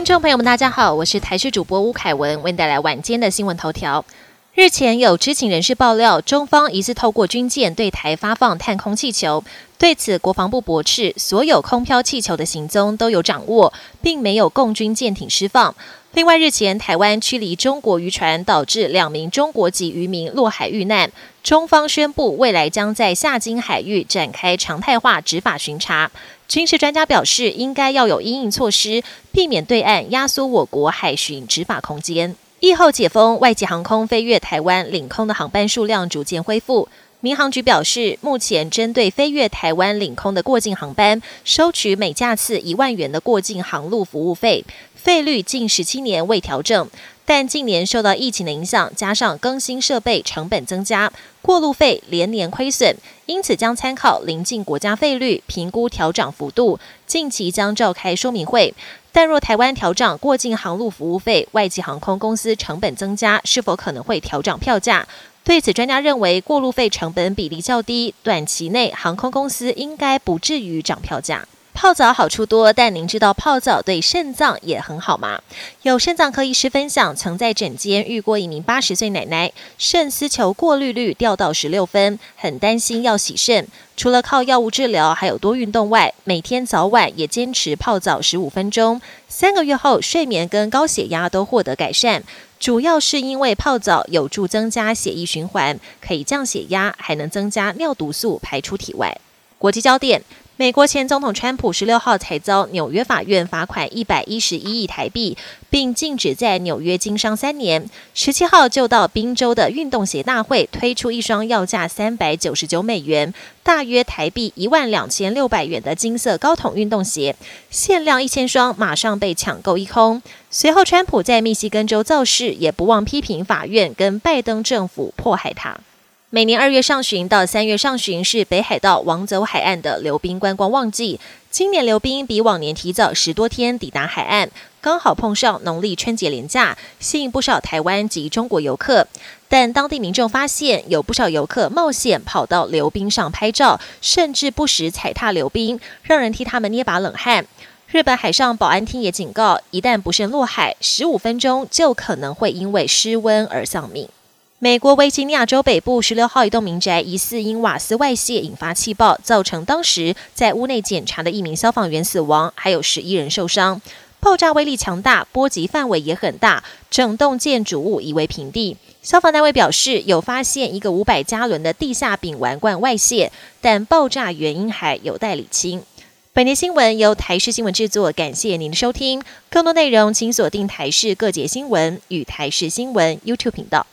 听众朋友们，大家好，我是台视主播吴凯文，为您带来晚间的新闻头条。日前有知情人士爆料，中方疑似透过军舰对台发放探空气球。对此，国防部驳斥，所有空飘气球的行踪都有掌握，并没有共军舰艇释放。另外，日前台湾驱离中国渔船，导致两名中国籍渔民落海遇难。中方宣布，未来将在下金海域展开常态化执法巡查。军事专家表示，应该要有因应措施，避免对岸压缩我国海巡执法空间。疫后解封，外籍航空飞越台湾领空的航班数量逐渐恢复。民航局表示，目前针对飞越台湾领空的过境航班，收取每架次一万元的过境航路服务费，费率近十七年未调整。但近年受到疫情的影响，加上更新设备成本增加，过路费连年亏损，因此将参考邻近国家费率评估调涨幅度。近期将召开说明会。但若台湾调涨过境航路服务费，外籍航空公司成本增加，是否可能会调涨票价？对此，专家认为过路费成本比例较低，短期内航空公司应该不至于涨票价。泡澡好处多，但您知道泡澡对肾脏也很好吗？有肾脏科医师分享，曾在诊间遇过一名八十岁奶奶，肾丝球过滤率掉到十六分，很担心要洗肾。除了靠药物治疗，还有多运动外，每天早晚也坚持泡澡十五分钟。三个月后，睡眠跟高血压都获得改善，主要是因为泡澡有助增加血液循环，可以降血压，还能增加尿毒素排出体外。国际焦点。美国前总统川普十六号才遭纽约法院罚款一百一十一亿台币，并禁止在纽约经商三年。十七号就到宾州的运动鞋大会推出一双要价三百九十九美元，大约台币一万两千六百元的金色高筒运动鞋，限量一千双，马上被抢购一空。随后，川普在密西根州造势，也不忘批评法院跟拜登政府迫害他。每年二月上旬到三月上旬是北海道王走海岸的流冰观光旺季。今年流冰比往年提早十多天抵达海岸，刚好碰上农历春节连假，吸引不少台湾及中国游客。但当地民众发现，有不少游客冒险跑到流冰上拍照，甚至不时踩踏流冰，让人替他们捏把冷汗。日本海上保安厅也警告，一旦不慎落海，十五分钟就可能会因为失温而丧命。美国维吉尼亚州北部十六号一栋民宅疑似因瓦斯外泄引发气爆，造成当时在屋内检查的一名消防员死亡，还有十一人受伤。爆炸威力强大，波及范围也很大，整栋建筑物夷为平地。消防单位表示，有发现一个五百加仑的地下丙烷罐外泄，但爆炸原因还有待理清。本节新闻由台视新闻制作，感谢您的收听。更多内容请锁定台视各节新闻与台视新闻 YouTube 频道。